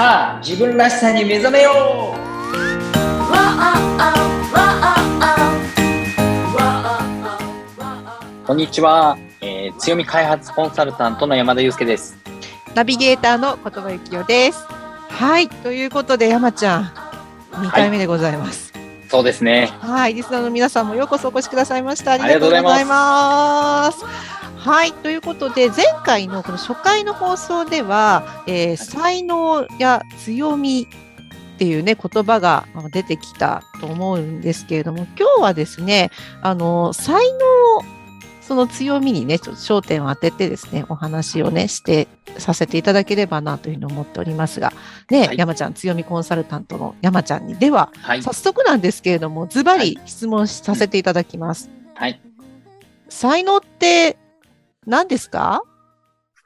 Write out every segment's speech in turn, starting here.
さあ自分らしさに目覚めよう。こんにちは、えー、強み開発コンサルタントの山田祐介です。ナビゲーターの言葉幸代です。はいということで山ちゃん2回目でございます、はい、そうですね。はいリスナーの皆さんもようこそお越しくださいました。ありがとうございますはい。ということで、前回のこの初回の放送では、えー、才能や強みっていうね、言葉が出てきたと思うんですけれども、今日はですね、あの、才能、その強みにね、ちょっと焦点を当ててですね、お話をね、して、させていただければなというふうに思っておりますが、ね、はい、山ちゃん、強みコンサルタントの山ちゃんに、では、はい、早速なんですけれども、ズバリ質問させていただきます。はい。才能って何ですか？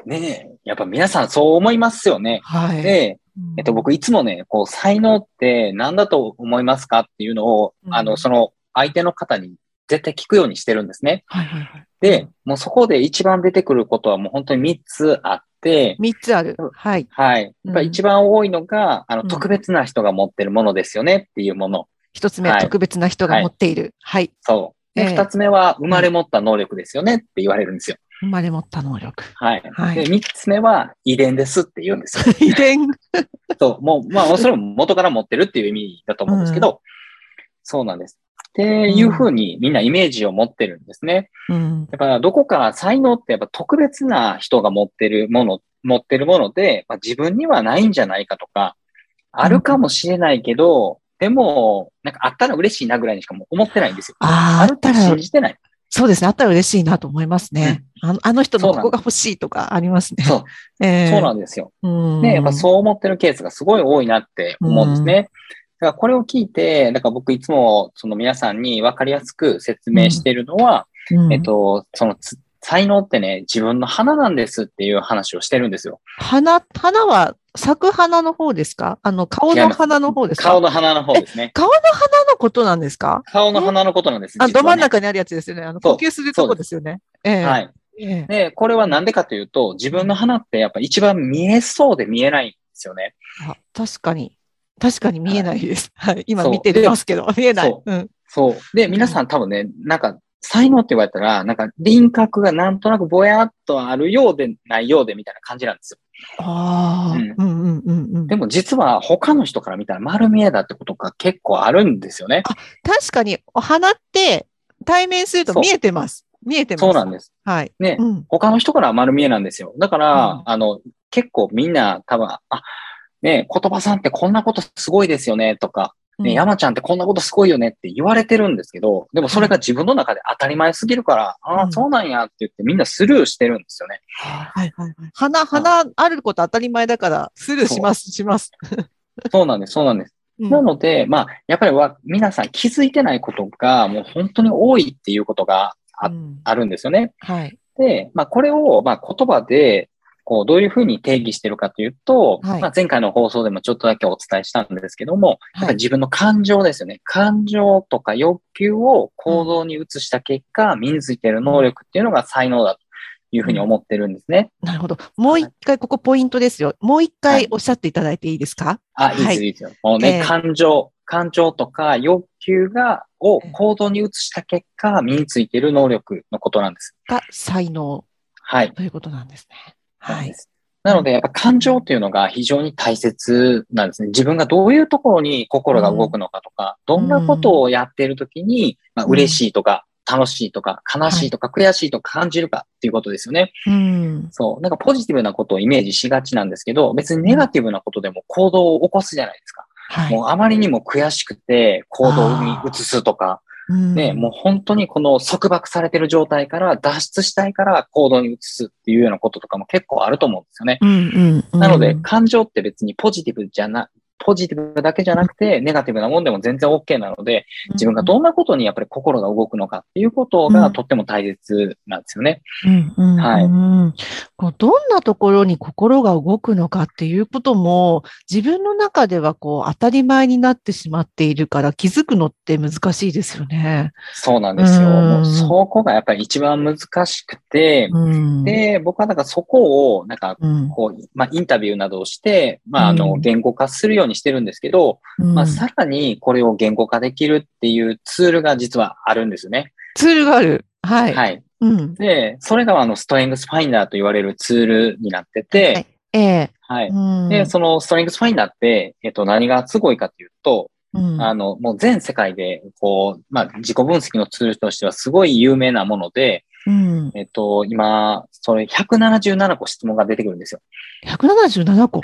ねえ、やっぱ皆さんそう思いますよね。はい。で、えっと、僕いつもね、こう、才能って何だと思いますかっていうのを、うん、あの、その相手の方に絶対聞くようにしてるんですね。はいはいはい。で、もうそこで一番出てくることはもう本当に3つあって、3つある。はい。はい。やっぱ一番多いのが、あの、特別な人が持ってるものですよねっていうもの。一つ目は特別な人が持っている。はい。そう。で、二つ目は生まれ持った能力ですよねって言われるんですよ。生まれ持った能力。はい。はい、で、三つ目は遺伝ですって言うんですよ。遺伝？そう、もう、まあ、それも元から持ってるっていう意味だと思うんですけど、うん、そうなんです。っていうふうにみんなイメージを持ってるんですね。うん、やっぱどこか才能ってやっぱ特別な人が持ってるもの、持ってるもので、まあ、自分にはないんじゃないかとか、あるかもしれないけど、うん、でも、なんかあったら嬉しいなぐらいにしかも思ってないんですよ。ああるって信じてない。そうですね。あったら嬉しいなと思いますね。うん、あのあの人のここが欲しいとかありますね。そう。えー、そうなんですよ。で、やっぱそう思ってるケースがすごい多いなって思うんですね。だからこれを聞いて、だから僕いつもその皆さんに分かりやすく説明しているのは、うん、えっと、その才能ってね、自分の花なんですっていう話をしてるんですよ。花、花は咲く花の方ですか？あの、顔の花の方ですか？顔の花の方ですね。顔の花のことなんですか？顔の花のことなんです。あ、ど真ん中にあるやつですよね。あの、呼吸するとこですよね。ええ、はい。ええ、で、これはなんでかというと、自分の花ってやっぱ一番見えそうで見えないんですよね。あ、確かに。確かに見えないです。はい。今見てますけど、見えない。そう。うん、そう。で、皆さん多分ね、なんか、才能って言われたら、なんか輪郭がなんとなくぼやっとあるようでないようでみたいな感じなんですよ。ああ、うん、うんうんうんうん。でも実は他の人から見たら丸見えだってことが結構あるんですよね。あ、確かにお花って対面すると見えてます。見えてます。そうなんです。はい。ね、うん、他の人からは丸見えなんですよ。だから、うん、あの、結構みんな多分、あ、ね、言葉さんってこんなことすごいですよねとか、ね、山ちゃんってこんなことすごいよねって言われてるんですけど、でもそれが自分の中で当たり前すぎるから、ああ、そうなんやって言ってみんなスルーしてるんですよね。はいはいはい。花、花あること当たり前だからスルーします、します。そうなんです、そうなんです。なので、まあ、やっぱりは皆さん気づいてないことがもう本当に多いっていうことがあうん、あるんですよね。はい。で、まあ、これを、まあ、言葉でこう、どういうふうに定義してるかというと、はい、まあ、前回の放送でもちょっとだけお伝えしたんですけども、はい、自分の感情ですよね。感情とか欲求を行動に移した結果、身についている能力っていうのが才能だというふうに思ってるんですね。なるほど。もう一回、ここポイントですよ。もう一回おっしゃっていただいていいですか、はい、あ、いいです、いいですよ。もうね、えー、感情、感情とか欲求が、を行動に移した結果、身についている能力のことなんです。が才能。はい。ということなんですね。はい。なので、やっぱ感情っていうのが非常に大切なんですね。自分がどういうところに心が動くのかとか、どんなことをやっているときに、まあ、嬉しいとか、楽しいとか、悲しいとか、悔しいとか感じるかっていうことですよね。うん。そう。なんかポジティブなことをイメージしがちなんですけど、別にネガティブなことでも行動を起こすじゃないですか。はい、もうあまりにも悔しくて行動に移すとか、ね、もう本当にこの束縛されてる状態から脱出したいから行動に移すっていうようなこととかも結構あると思うんですよね。うんうんうん、なので、感情って別にポジティブじゃな、ポジティブだけじゃなくて、ネガティブなもんでも全然 OK なので、自分がどんなことにやっぱり心が動くのかっていうことがとっても大切なんですよね。はい。こうどんなところに心が動くのかっていうことも、自分の中ではこう当たり前になってしまっているから気づくのって難しいですよね。そうなんですよ。もうそこがやっぱり一番難しくて、で、僕はだからそこを、なんか、こう、まあ、インタビューなどをして、まあ、あの、言語化するようにしてるんですけど、まあ、さらにこれを言語化できるっていうツールが実はあるんですよね。ツールがある。はい。はい。うん、で、それがあの、ストレングスファインダーと言われるツールになってて、はいええはい。で、そのストレングスファインダーって、えっと、何がすごいかっていうと、うん、あの、もう全世界で、こう、まあ、自己分析のツールとしてはすごい有名なもので、うん、えっと、今、それ177個質問が出てくるんですよ。177個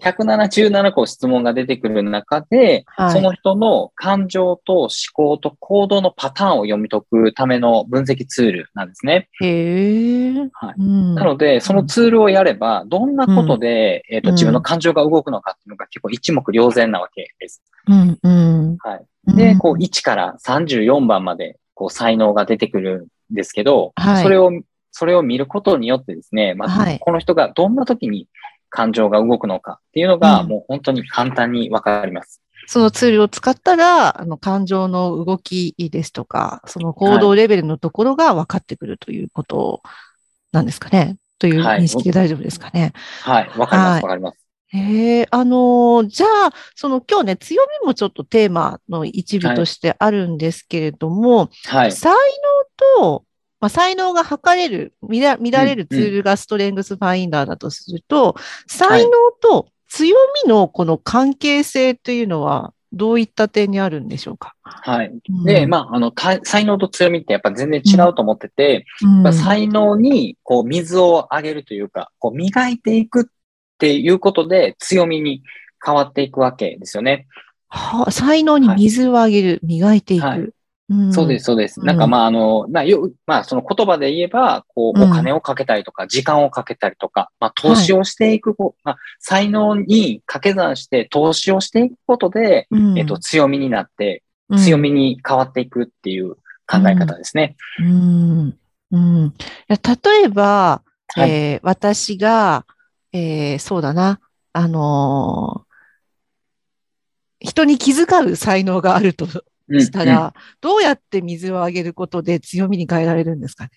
?177 個質問が出てくる中で、はい、その人の感情と思考と行動のパターンを読み解くための分析ツールなんですね。へー。はい。うん、なので、そのツールをやれば、どんなことで、うん、えっ、と、自分の感情が動くのかっていうのが結構一目瞭然なわけです。うん、うん。はい。で、こう、1から34番まで、こう、才能が出てくるですけど、はい、それを、それを見ることによってですね、まあ、この人がどんな時に感情が動くのかっていうのが、もう本当に簡単にわかります。そのツールを使ったら、あの、感情の動きですとか、その行動レベルのところが分かってくるということなんですかね。という認識で大丈夫ですかね。はい、わ、はい、かります、わ、かります。ええあのー、じゃあ、その今日ね、強みもちょっとテーマの一部としてあるんですけれども、はい、才能と、まあ、才能が測れる、見ら見られるツールがストレングスファインダーだとすると、うんうん、才能と強みのこの関係性というのは、どういった点にあるんでしょうか？はい。で、うん、まあ、あの、才能と強みってやっぱ全然違うと思ってて、うん、才能に、こう、水をあげるというか、こう、磨いていくっていうことで強みに変わっていくわけですよね。はあ、才能に水をあげる、はい、磨いていく。はい。うん、そうです、そうです。なんかまあ、あの、まあ、よ、まあ、その言葉で言えば、こう、お金をかけたりとか、時間をかけたりとか、まあ、投資をしていく、はい、まあ、才能に掛け算して投資をしていくことで、うん、えっと、強みになって、強みに変わっていくっていう考え方ですね。うん。うん、例えば、はい、えー、私が、えー、そうだな、あのー、人に気遣う才能があるとしたら、うん。うん、どうやって水をあげることで強みに変えられるんですかね？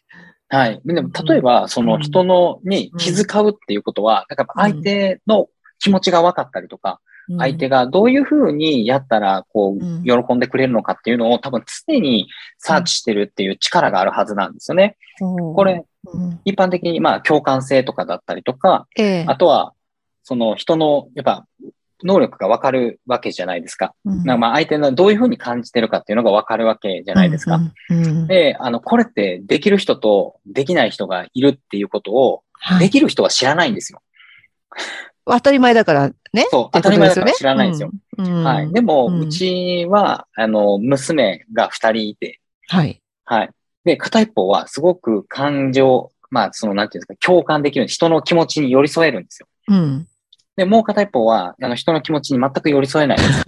はい。でも、例えば、その人の、に気遣うっていうことは、だから相手の気持ちが分かったりとか、相手がどういうふうにやったら、こう、喜んでくれるのかっていうのを多分常にサーチしてるっていう力があるはずなんですよね。これ、一般的に、まあ、共感性とかだったりとか、ええ、あとは、その人の、やっぱ、能力がわかるわけじゃないですか。うん、まあ相手のどういうふうに感じてるかっていうのがわかるわけじゃないですか。で、あの、これってできる人とできない人がいるっていうことを、はい、できる人は知らないんですよ。当たり前だからね。そう、当たり前だから知らないんですよ。うん、はい。でも、うちは、あの、娘が二人いて、はい。はい。で、片一方はすごく感情、まあ、その、なんていうんですか、共感できる人の気持ちに寄り添えるんですよ。うん。で、もう片一方は、あの、人の気持ちに全く寄り添えないです。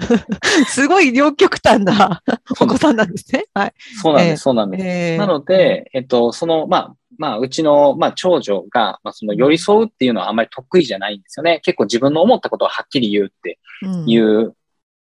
すごい両極端なお子さんなんですね。はい。そうなんです、そうなんです。えー、なので、えっと、その、まあ、まあ、うちの、まあ、長女が、まあ、その寄り添うっていうのはあんまり得意じゃないんですよね。結構自分の思ったことをはっきり言うっていう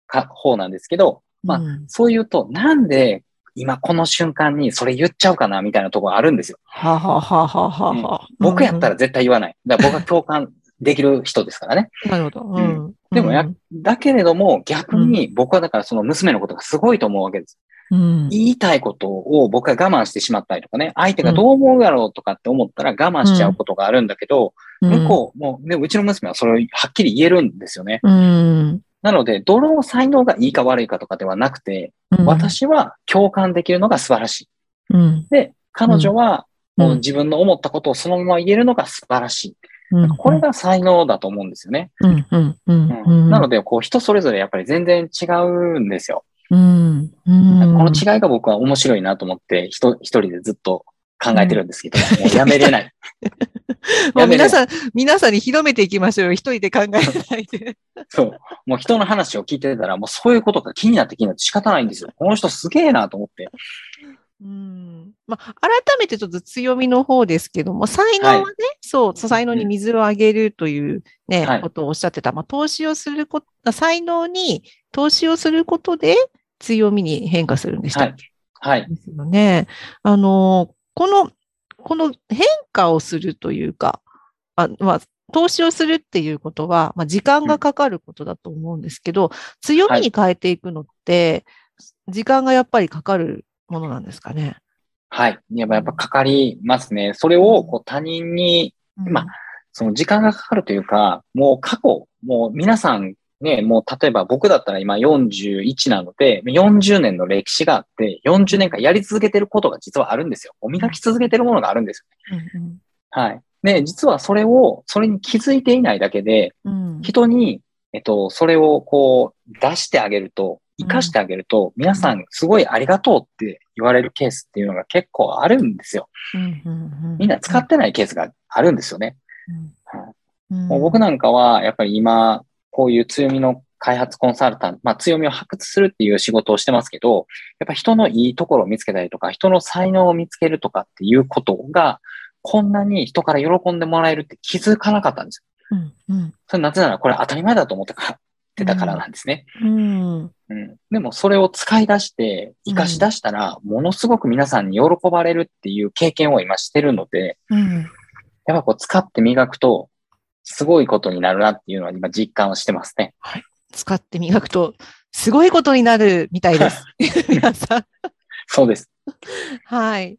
か、うん、方なんですけど、まあ、そう言うと、なんで今この瞬間にそれ言っちゃうかなみたいなところあるんですよ。ははははは、僕やったら絶対言わない。だから僕は共感できる人ですからね。なるほど。うん、でもや、だけれども逆に僕はだからその娘のことがすごいと思うわけです。うん、言いたいことを僕は我慢してしまったりとかね、相手がどう思うだろうとかって思ったら我慢しちゃうことがあるんだけど、うん、向こう、もう、ね、うちの娘はそれをはっきり言えるんですよね。うん、なので、どの才能がいいか悪いかとかではなくて、うん、私は共感できるのが素晴らしい。うん、で、彼女はもう自分の思ったことをそのまま言えるのが素晴らしい。うん、これが才能だと思うんですよね。なので、こう人それぞれやっぱり全然違うんですよ。うん、この違いが僕は面白いなと思って、一人でずっと考えてるんですけど、もうやめれない。もう皆さん、皆さんに広めていきましょうよ。一人で考えないで。そう。もう人の話を聞いてたら、もうそういうことが気になって気になって仕方ないんですよ。この人すげえなと思って。うんまあ、改めてちょっと強みの方ですけども、才能はね、はい、そう、才能に水をあげるというね、はい、ことをおっしゃってた。まあ、投資をすること、才能に投資をすることで強みに変化するんでしたっけ？はい。はい、ですよね。あの、この、この変化をするというか、あまあ、投資をするっていうことは、まあ、時間がかかることだと思うんですけど、強みに変えていくのって、時間がやっぱりかかるものなんですかね？はい。やっぱやっぱかかりますね。それをこう他人に、うん、まあ、その時間がかかるというか、もう過去、もう皆さんね、もう例えば僕だったら今41なので、40年の歴史があって、40年間やり続けてることが実はあるんですよ。磨き続けてるものがあるんですよね。うんうん、はい。で、実はそれを、それに気づいていないだけで、うん、人に、えっと、それをこう出してあげると、生かしてあげると、皆さんすごいありがとうって言われるケースっていうのが結構あるんですよ。みんな使ってないケースがあるんですよね。もう僕なんかは、やっぱり今、こういう強みの開発コンサルタント、まあ強みを発掘するっていう仕事をしてますけど、やっぱ人のいいところを見つけたりとか、人の才能を見つけるとかっていうことが、こんなに人から喜んでもらえるって気づかなかったんですよ。うんうん、それなぜならこれ当たり前だと思ってかってたからなんですね。うん、うん、でもそれを使い出して、活かし出したら、ものすごく皆さんに喜ばれるっていう経験を今してるので、うん、やっぱこう使って磨くと、すごいことになるなっていうのは今実感をしてますね。はい。使って磨くと、すごいことになるみたいです。皆さん。そうです。はい。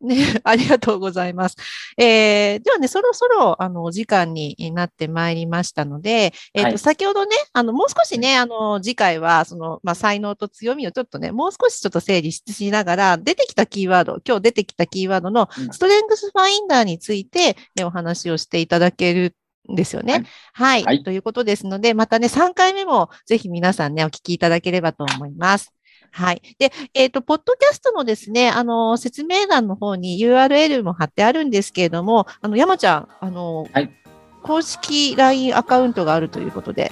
ね、ありがとうございます。えー、ではね、そろそろ、あの、お時間になってまいりましたので、えっ、ー、と、はい、先ほどね、あの、もう少しね、あの、次回は、その、まあ、才能と強みをちょっとね、もう少しちょっと整理しながら、出てきたキーワード、今日出てきたキーワードのストレングスファインダーについて、ね、お話をしていただけるですよね、はい。はい。ということですので、またね、3回目もぜひ皆さんね、お聞きいただければと思います。はい。で、えっ、ー、と、ポッドキャストのですね、あの、説明欄の方に URL も貼ってあるんですけれども、あの、山ちゃん、あの、はい、公式 LINE アカウントがあるということで。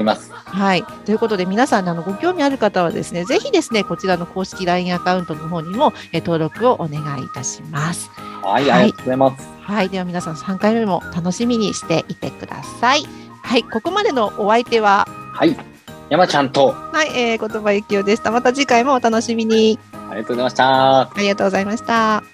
います。はい。ということで、皆さん、あの、ご興味ある方はですね、ぜひですね、こちらの公式 LINE アカウントの方にも、え登録をお願いいたします。はい、ありがとうございます。はい。では、皆さん、3回目も楽しみにしていてください。はい。ここまでのお相手は、はい。山ちゃんと。はい、えー、言葉ゆきおでした。また次回もお楽しみに。ありがとうございました。ありがとうございました。